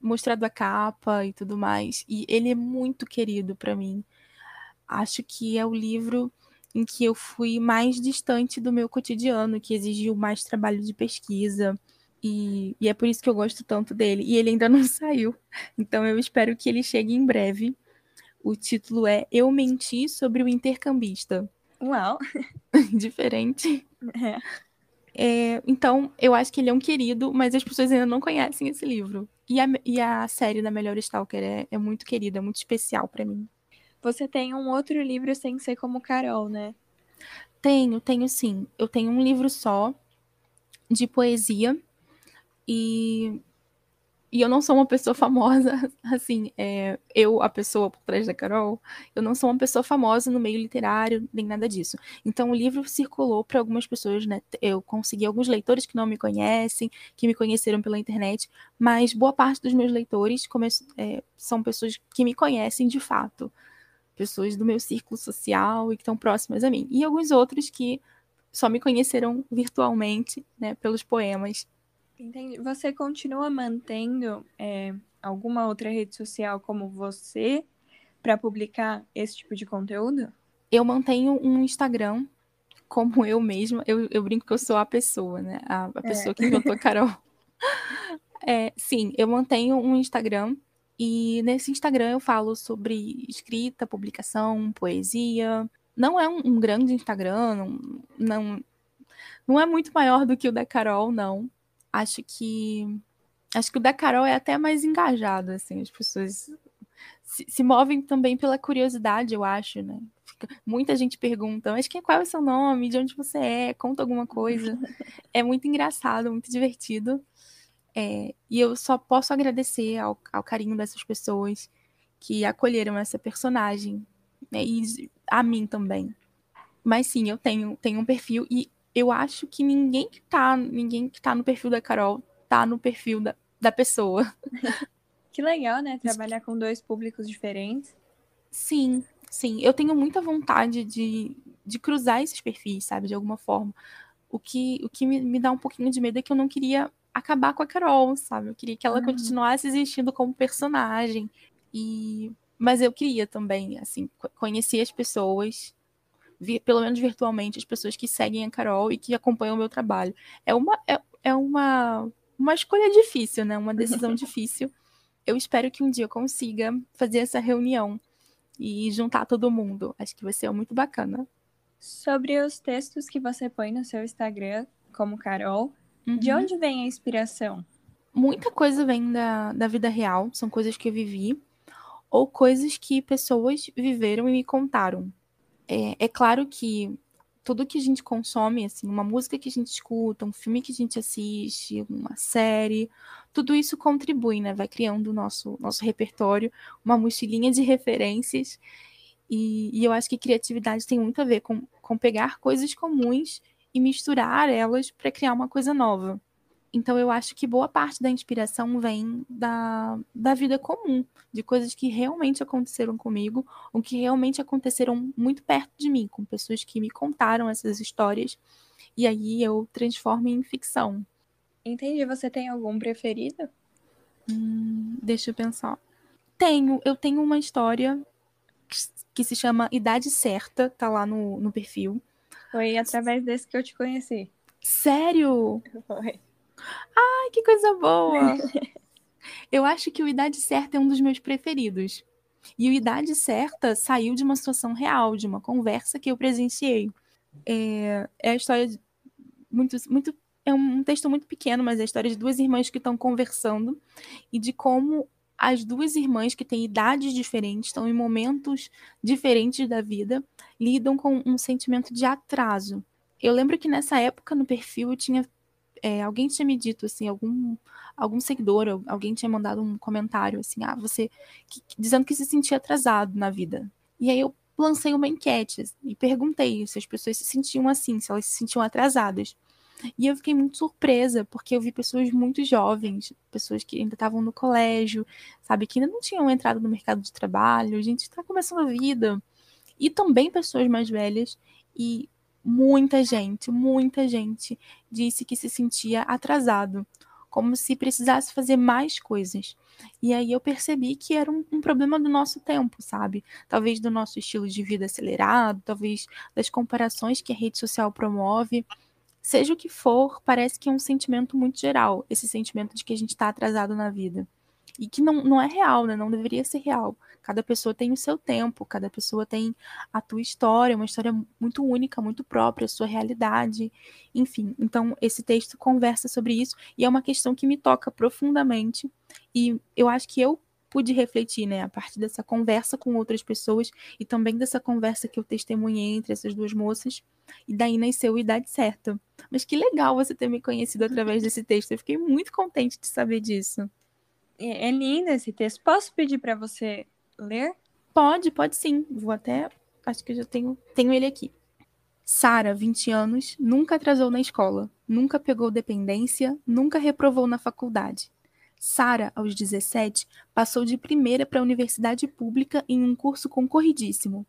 mostrado a capa e tudo mais. E ele é muito querido para mim acho que é o livro em que eu fui mais distante do meu cotidiano, que exigiu mais trabalho de pesquisa. E, e, é por isso que eu gosto tanto dele. E ele ainda não saiu. Então eu espero que ele chegue em breve. O título é Eu Menti sobre o Intercambista. Uau! Diferente. É. É, então, eu acho que ele é um querido, mas as pessoas ainda não conhecem esse livro. E a, e a série da Melhor Stalker é, é muito querida, é muito especial para mim. Você tem um outro livro sem ser como Carol, né? Tenho, tenho sim. Eu tenho um livro só de poesia e e eu não sou uma pessoa famosa, assim, é, eu, a pessoa por trás da Carol, eu não sou uma pessoa famosa no meio literário, nem nada disso. Então o livro circulou para algumas pessoas, né? Eu consegui alguns leitores que não me conhecem, que me conheceram pela internet, mas boa parte dos meus leitores é, são pessoas que me conhecem de fato pessoas do meu círculo social e que estão próximas a mim. E alguns outros que só me conheceram virtualmente, né, pelos poemas. Entendi. Você continua mantendo é, alguma outra rede social como você para publicar esse tipo de conteúdo? Eu mantenho um Instagram como eu mesma. Eu, eu brinco que eu sou a pessoa, né? A, a pessoa é. que inventou a Carol. É, sim, eu mantenho um Instagram e nesse Instagram eu falo sobre escrita, publicação, poesia. Não é um, um grande Instagram, não, não, não é muito maior do que o da Carol, não. Acho que acho que o da Carol é até mais engajado, assim, as pessoas se, se movem também pela curiosidade, eu acho, né? Fica, muita gente pergunta, mas quem, qual é o seu nome? De onde você é? Conta alguma coisa. é muito engraçado, muito divertido. É, e eu só posso agradecer ao, ao, carinho dessas pessoas que acolheram essa personagem, né, e a mim também. Mas sim, eu tenho, tenho um perfil e eu acho que ninguém que tá, ninguém que tá no perfil da Carol tá no perfil da, da pessoa. Que legal, né? Trabalhar com dois públicos diferentes. Sim, sim. Eu tenho muita vontade de, de cruzar esses perfis, sabe? De alguma forma. O que, o que me, me dá um pouquinho de medo é que eu não queria acabar com a Carol, sabe? Eu queria que ela uhum. continuasse existindo como personagem. E mas eu queria também, assim, conhecer as pessoas, pelo menos virtualmente, as pessoas que seguem a Carol e que acompanham o meu trabalho. É uma é, é uma uma escolha difícil, né? Uma decisão difícil. Eu espero que um dia eu consiga fazer essa reunião e juntar todo mundo. Acho que vai ser muito bacana. Sobre os textos que você põe no seu Instagram, como Carol, Uhum. de onde vem a inspiração? Muita coisa vem da, da vida real, são coisas que eu vivi, ou coisas que pessoas viveram e me contaram. É, é claro que tudo que a gente consome, assim, uma música que a gente escuta, um filme que a gente assiste, uma série, tudo isso contribui, né? Vai criando o nosso, nosso repertório, uma mochilinha de referências. E, e eu acho que criatividade tem muito a ver com, com pegar coisas comuns e misturar elas para criar uma coisa nova. Então eu acho que boa parte da inspiração vem da, da vida comum, de coisas que realmente aconteceram comigo, ou que realmente aconteceram muito perto de mim, com pessoas que me contaram essas histórias, e aí eu transformo em ficção. Entendi. Você tem algum preferido? Hum, deixa eu pensar. Tenho, eu tenho uma história que, se chama Idade Certa, tá lá no, no perfil. Foi através desse que eu te conheci. Sério? Foi. Ai, que coisa boa! Eu acho que o Idade Certa é um dos meus preferidos. E o Idade Certa saiu de uma situação real, de uma conversa que eu presenciei. É, é a história de muito, muito. É um texto muito pequeno, mas é a história de duas irmãs que estão conversando e de como as duas irmãs que têm idades diferentes, estão em momentos diferentes da vida, lidam com um sentimento de atraso. Eu lembro que nessa época no perfil eu tinha é, alguém tinha me dito assim, algum algum seguidor, alguém tinha mandado um comentário assim, ah, você que, dizendo que se sentia atrasado na vida. E aí eu lancei uma enquete e perguntei se as pessoas se sentiam assim, se elas se sentiam atrasadas. E eu fiquei muito surpresa, porque eu vi pessoas muito jovens, pessoas que ainda estavam no colégio, sabe, que ainda não tinham entrado no mercado de trabalho, a gente está começando a vida. E também pessoas mais velhas e muita gente, muita gente disse que se sentia atrasado, como se precisasse fazer mais coisas. E aí eu percebi que era um, um, problema do nosso tempo, sabe? Talvez do nosso estilo de vida acelerado, talvez das comparações que a rede social promove. Seja o que for, parece que é um sentimento muito geral, esse sentimento de que a gente está atrasado na vida. E que não, não é real, né? Não deveria ser real. Cada pessoa tem o seu tempo, cada pessoa tem a tua história, uma história muito única, muito própria, a sua realidade, enfim. Então, esse texto conversa sobre isso e é uma questão que me toca profundamente. E eu acho que eu pude refletir, né, a partir dessa conversa com outras pessoas e também dessa conversa que eu testemunhei entre essas duas moças, e daí nasceu a Idade Certa. Mas que legal você ter me conhecido através desse texto, eu fiquei muito contente de saber disso. É, é lindo esse texto. Posso pedir para você ler? Pode, pode sim. Vou até. Acho que eu já tenho, tenho ele aqui. Sara, 20 anos, nunca atrasou na escola, nunca pegou dependência, nunca reprovou na faculdade. Sara, aos 17, passou de primeira para a universidade pública em um curso concorridíssimo.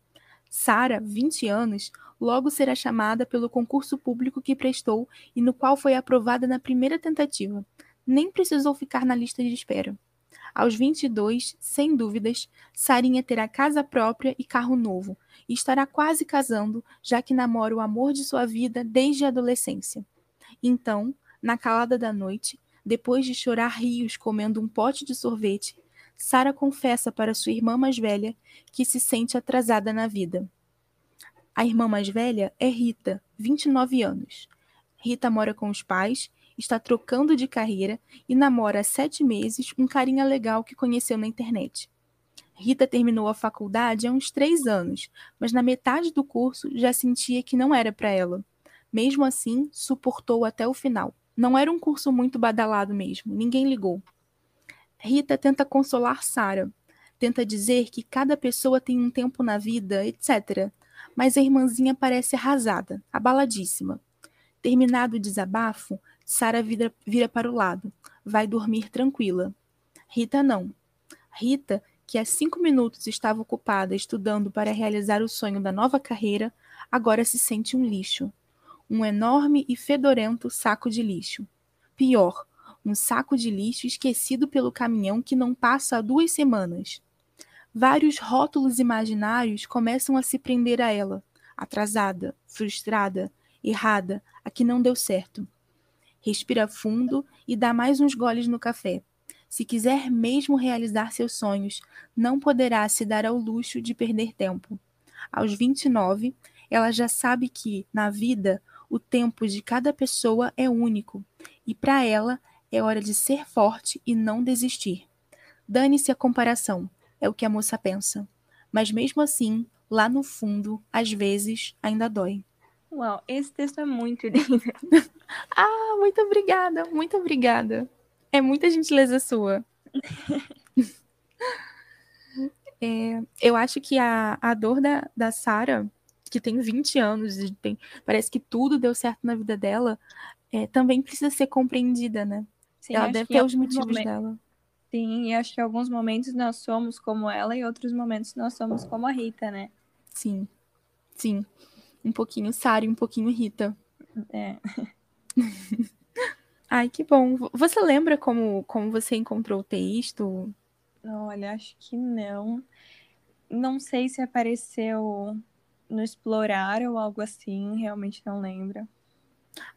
Sara, 20 anos, logo será chamada pelo concurso público que prestou e no qual foi aprovada na primeira tentativa. Nem precisou ficar na lista de espera. Aos 22, sem dúvidas, Sarinha terá casa própria e carro novo, e estará quase casando, já que namora o amor de sua vida desde a adolescência. Então, na calada da noite, depois de chorar rios comendo um pote de sorvete, Sara confessa para sua irmã mais velha que se sente atrasada na vida. A irmã mais velha é Rita, 29 anos. Rita mora com os pais está trocando de carreira e namora há sete meses um carinha legal que conheceu na internet. Rita terminou a faculdade há uns três anos, mas na metade do curso já sentia que não era para ela. Mesmo assim, suportou até o final. Não era um curso muito badalado mesmo, ninguém ligou. Rita tenta consolar Sara, tenta dizer que cada pessoa tem um tempo na vida, etc. Mas a irmãzinha parece arrasada, abaladíssima. Terminado o desabafo, Sara vira, vira para o lado. Vai dormir tranquila. Rita não. Rita, que há cinco minutos estava ocupada estudando para realizar o sonho da nova carreira, agora se sente um lixo. Um enorme e fedorento saco de lixo. Pior, um saco de lixo esquecido pelo caminhão que não passa há duas semanas. Vários rótulos imaginários começam a se prender a ela. Atrasada, frustrada, errada, a que não deu certo. Respira fundo e dá mais uns goles no café. Se quiser mesmo realizar seus sonhos, não poderá se dar ao luxo de perder tempo. Aos 29, ela já sabe que, na vida, o tempo de cada pessoa é único e para ela é hora de ser forte e não desistir. Dane-se a comparação, é o que a moça pensa. Mas mesmo assim, lá no fundo, às vezes, ainda dói. Uau, esse texto é muito lindo. ah, muito obrigada, muito obrigada. É muita gentileza sua. é, eu acho que a, a dor da, da Sara, que tem 20 anos e tem, parece que tudo deu certo na vida dela, é, também precisa ser compreendida, né? Sim, ela deve ter os motivos dela. Sim, e acho que em alguns momentos nós somos como ela e outros momentos nós somos como a Rita, né? Sim, sim. Um pouquinho Sara e um pouquinho Rita. É. Ai, que bom. Você lembra como, como você encontrou o texto? Olha, acho que não. Não sei se apareceu no Explorar ou algo assim, realmente não lembro.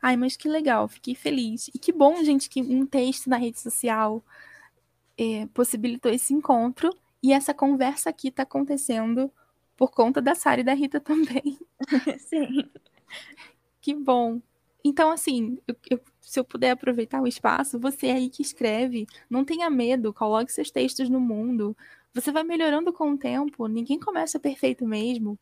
Ai, mas que legal, fiquei feliz. E que bom, gente, que um texto na rede social é, possibilitou esse encontro e essa conversa aqui está acontecendo por conta da Sara e da Rita também. Sim. Que bom. Então, assim, eu, eu, se eu puder aproveitar o espaço, você aí que escreve, não tenha medo, coloque seus textos no mundo. Você vai melhorando com o tempo, ninguém começa perfeito mesmo.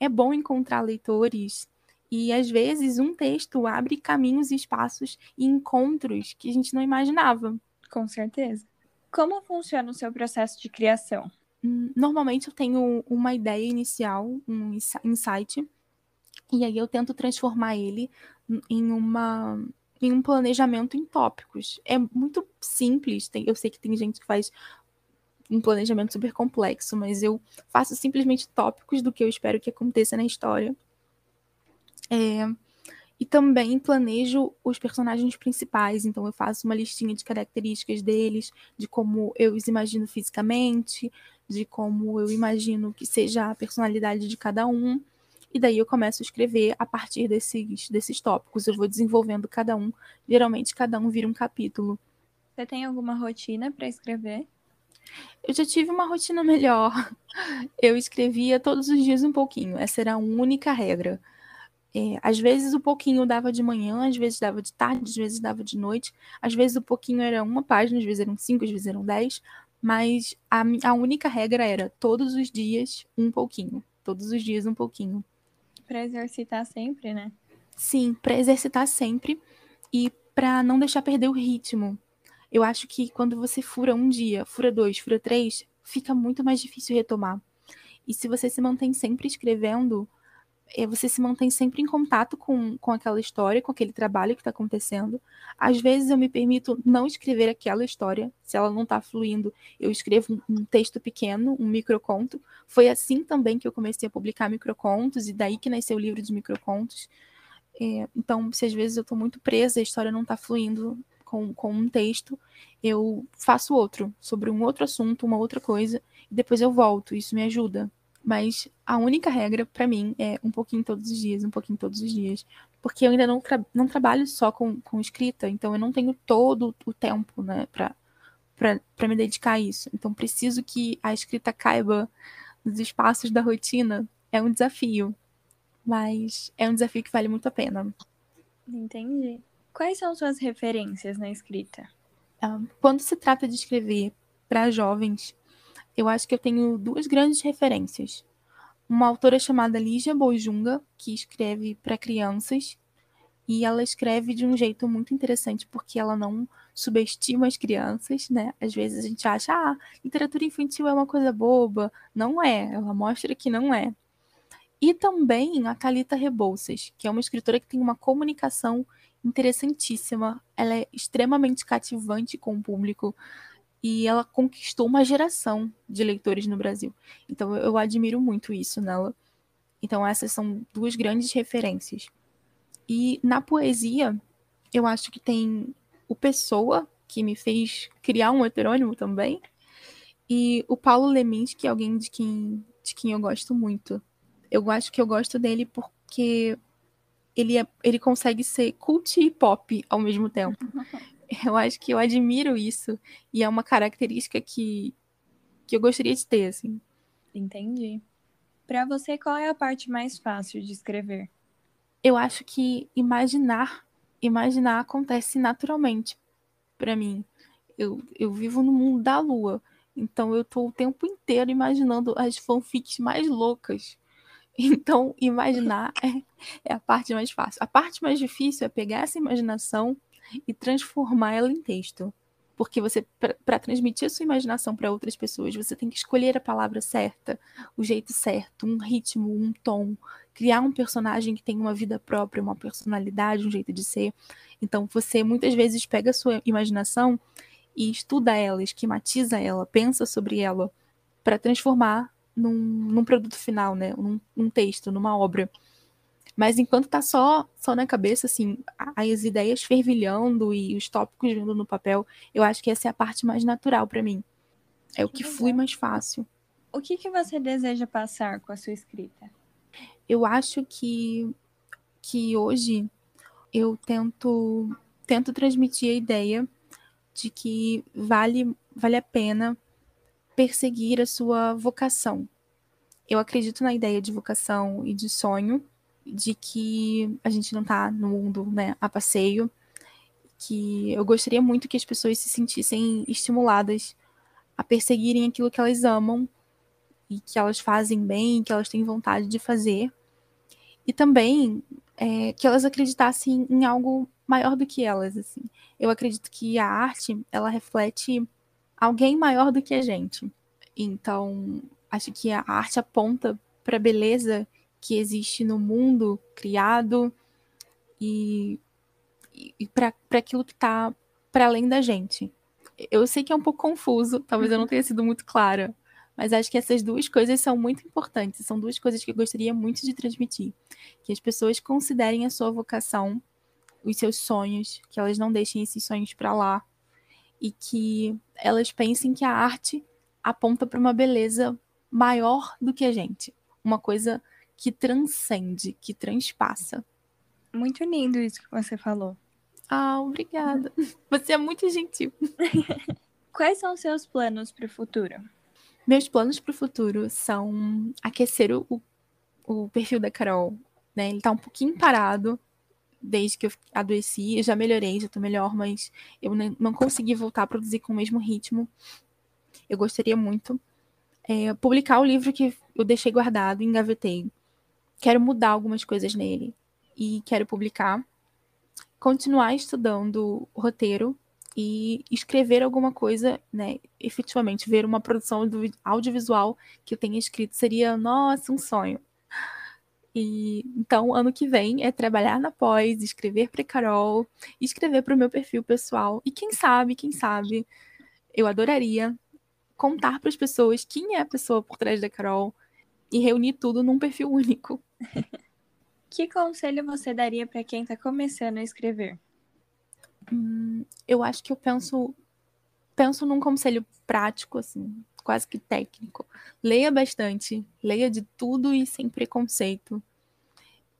É bom encontrar leitores. E às vezes um texto abre caminhos e espaços e encontros que a gente não imaginava. Com certeza. Como funciona o seu processo de criação? Hum, normalmente eu tenho uma ideia inicial, um insight, e aí eu tento transformar ele em uma em um planejamento em tópicos. É muito simples, tem, eu sei que tem gente que faz um planejamento super complexo, mas eu faço simplesmente tópicos do que eu espero que aconteça na história. É, e também planejo os personagens principais, então eu faço uma listinha de características deles, de como eu os imagino fisicamente, de como eu imagino que seja a personalidade de cada um. E daí eu começo a escrever a partir desses, desses tópicos. Eu vou desenvolvendo cada um. Geralmente cada um vira um capítulo. Você tem alguma rotina para escrever? Eu já tive uma rotina melhor. Eu escrevia todos os dias um pouquinho. Essa era a única regra. É, às vezes o pouquinho dava de manhã, às vezes dava de tarde, às vezes dava de noite, às vezes o pouquinho era uma página, às vezes eram cinco, às vezes eram dez, mas a, a única regra era todos os dias um pouquinho, todos os dias um pouquinho. Para exercitar sempre, né? Sim, para exercitar sempre e para não deixar perder o ritmo. Eu acho que quando você fura um dia, fura dois, fura três, fica muito mais difícil retomar. E se você se mantém sempre escrevendo, você se mantém sempre em contato com, com aquela história, com aquele trabalho que está acontecendo. Às vezes eu me permito não escrever aquela história, se ela não está fluindo, eu escrevo um, um, texto pequeno, um microconto. Foi assim também que eu comecei a publicar microcontos, e daí que nasceu o livro de microcontos. É, então, se às vezes eu estou muito presa, a história não está fluindo com, com um texto, eu faço outro, sobre um outro assunto, uma outra coisa, e depois eu volto. Isso me ajuda. Mas a única regra para mim é um pouquinho todos os dias, um pouquinho todos os dias. Porque eu ainda não, tra não trabalho só com, com escrita, então eu não tenho todo o tempo, né, pra, pra, pra me dedicar a isso. Então preciso que a escrita caiba nos espaços da rotina. É um desafio, mas é um desafio que vale muito a pena. Entendi. Quais são suas referências na escrita? Ah, quando se trata de escrever para jovens, eu acho que eu tenho duas grandes referências. Uma autora chamada Lígia Bojunga, que escreve para crianças, e ela escreve de um jeito muito interessante, porque ela não subestima as crianças, né? Às vezes a gente acha, ah, literatura infantil é uma coisa boba. Não é, ela mostra que não é. E também a Calita Rebouças, que é uma escritora que tem uma comunicação interessantíssima. Ela é extremamente cativante com o público e ela conquistou uma geração de leitores no Brasil. Então eu admiro muito isso nela. Então essas são duas grandes referências. E na poesia, eu acho que tem o Pessoa, que me fez criar um heterônimo também, e o Paulo Lemins, que é alguém de quem, de quem eu gosto muito. Eu acho que eu gosto dele porque ele, é, ele consegue ser cult e pop ao mesmo tempo. Eu acho que eu admiro isso. E é uma característica que, que eu gostaria de ter, assim. Entendi. Para você, qual é a parte mais fácil de escrever? Eu acho que imaginar, imaginar acontece naturalmente para mim. Eu, eu vivo no mundo da lua, então eu tô o tempo inteiro imaginando as fanfics mais loucas. Então, imaginar é, é a parte mais fácil. A parte mais difícil é pegar essa imaginação e transformar ela em texto. Porque você, para transmitir a sua imaginação para outras pessoas, você tem que escolher a palavra certa, o jeito certo, um ritmo, um tom, criar um personagem que tem uma vida própria, uma personalidade, um jeito de ser. Então você muitas vezes pega a sua imaginação e estuda ela, esquematiza ela, pensa sobre ela para transformar num, num, produto final, né? Num, num texto, numa obra. Mas enquanto tá só, só na cabeça, assim, as ideias fervilhando e os tópicos vindo no papel, eu acho que essa é a parte mais natural para mim. É o que flui mais fácil. O que, que você deseja passar com a sua escrita? Eu acho que, que hoje eu tento, tento transmitir a ideia de que vale, vale a pena perseguir a sua vocação. Eu acredito na ideia de vocação e de sonho, de que a gente não está no mundo né, a passeio, que eu gostaria muito que as pessoas se sentissem estimuladas a perseguirem aquilo que elas amam e que elas fazem bem, que elas têm vontade de fazer. E também é, que elas acreditassem em algo maior do que elas. Assim. Eu acredito que a arte ela reflete alguém maior do que a gente. Então, acho que a arte aponta para a beleza que existe no mundo criado e, e para aquilo que está para além da gente. Eu sei que é um pouco confuso, talvez eu não tenha sido muito clara, mas acho que essas duas coisas são muito importantes, são duas coisas que eu gostaria muito de transmitir. Que as pessoas considerem a sua vocação, os seus sonhos, que elas não deixem esses sonhos para lá e que elas pensem que a arte aponta para uma beleza maior do que a gente, uma coisa que transcende, que transpassa. Muito lindo isso que você falou. Ah, obrigada. Você é muito gentil. Quais são os seus planos para o futuro? Meus planos para o futuro são aquecer o, o perfil da Carol. Né? Ele está um pouquinho parado desde que eu adoeci. Eu já melhorei, já estou melhor, mas eu não consegui voltar a produzir com o mesmo ritmo. Eu gostaria muito é, publicar o livro que eu deixei guardado, engavetei quero mudar algumas coisas nele e quero publicar, continuar estudando roteiro e escrever alguma coisa, né, efetivamente, ver uma produção audiovisual que eu tenha escrito seria, nossa, um sonho. E então, ano que vem é trabalhar na pós, escrever para Carol, escrever para o meu perfil pessoal. E quem sabe, quem sabe, eu adoraria contar para as pessoas quem é a pessoa por trás da Carol e reunir tudo num perfil único. que conselho você daria para quem está começando a escrever? Hum, eu acho que eu penso penso num conselho prático assim, quase que técnico. Leia bastante, leia de tudo e sem preconceito.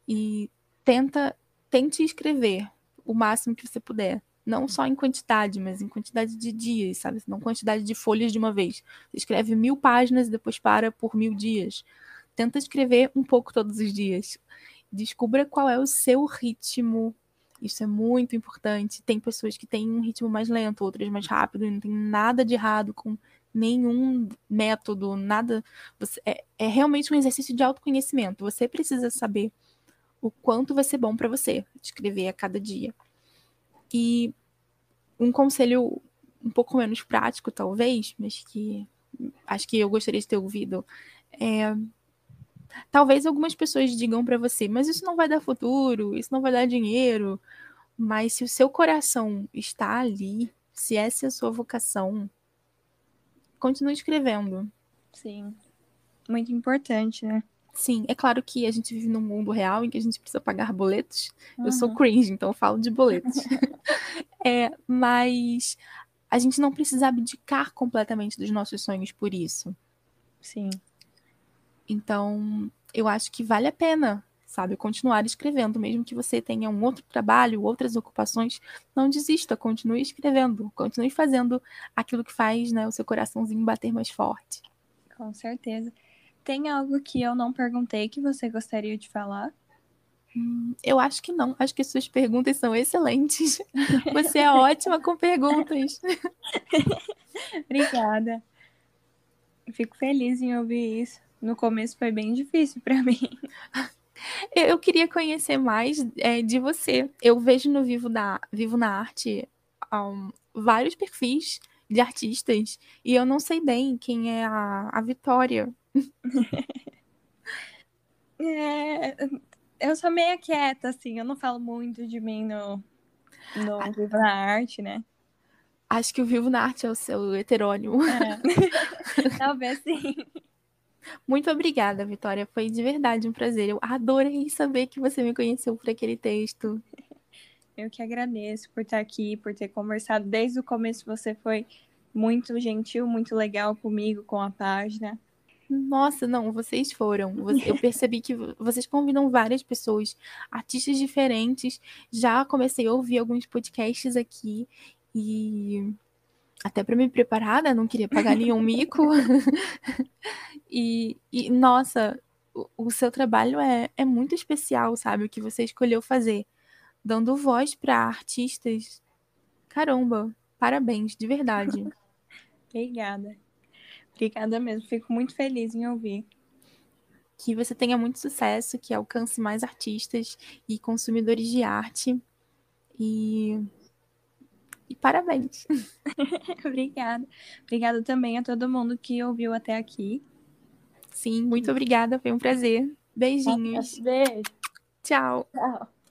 E tenta tente escrever o máximo que você puder, não só em quantidade, mas em quantidade de dias, sabe? Não quantidade de folhas de uma vez. Você escreve mil páginas e depois para por mil dias. Tenta escrever um pouco todos os dias. Descubra qual é o seu ritmo. Isso é muito importante. Tem pessoas que têm um ritmo mais lento, outras mais rápido, e não tem nada de errado com nenhum método, nada. Você, é, é realmente um exercício de autoconhecimento. Você precisa saber o quanto vai ser bom para você escrever a cada dia. E um conselho um pouco menos prático, talvez, mas que acho que eu gostaria de ter ouvido, é Talvez algumas pessoas digam para você, mas isso não vai dar futuro, isso não vai dar dinheiro. Mas se o seu coração está ali, se essa é a sua vocação, continue escrevendo. Sim. Muito importante, né? Sim, é claro que a gente vive num mundo real em que a gente precisa pagar boletos. Uhum. Eu sou cringe, então eu falo de boletos. é, mas a gente não precisa abdicar completamente dos nossos sonhos por isso. Sim. Então, eu acho que vale a pena, sabe, continuar escrevendo, mesmo que você tenha um outro trabalho, outras ocupações, não desista, continue escrevendo, continue fazendo aquilo que faz, né, o seu coraçãozinho bater mais forte. Com certeza. Tem algo que eu não perguntei que você gostaria de falar? Hum, eu acho que não. Acho que suas perguntas são excelentes. Você é ótima com perguntas. Obrigada. Fico feliz em ouvir isso. No começo foi bem difícil para mim. Eu queria conhecer mais é, de você. Eu vejo no Vivo, da, Vivo na Arte um, vários perfis de artistas e eu não sei bem quem é a, a Vitória. é, eu sou meio quieta, assim, eu não falo muito de mim no, no ah. Vivo na Arte, né? Acho que o Vivo na Arte é o seu heterônimo. É. Talvez sim. Muito obrigada, Vitória. Foi de verdade um prazer. Eu adorei saber que você me conheceu por aquele texto. Eu que agradeço por estar aqui, por ter conversado desde o começo. Você foi muito gentil, muito legal comigo, com a página. Nossa, não, vocês foram. Eu percebi que vocês convidam várias pessoas, artistas diferentes. Já comecei a ouvir alguns podcasts aqui e até para me preparar, né? Não queria pagar nenhum mico. e, e, nossa, o, o, seu trabalho é, é muito especial, sabe? O que você escolheu fazer, dando voz para artistas. Caramba, parabéns, de verdade. Obrigada. Obrigada mesmo. Fico muito feliz em ouvir. Que você tenha muito sucesso, que alcance mais artistas e consumidores de arte. E e parabéns. obrigada. Obrigada também a todo mundo que ouviu até aqui. Sim, muito obrigada. Foi um prazer. Beijinhos. Beijo. Tchau. Tchau.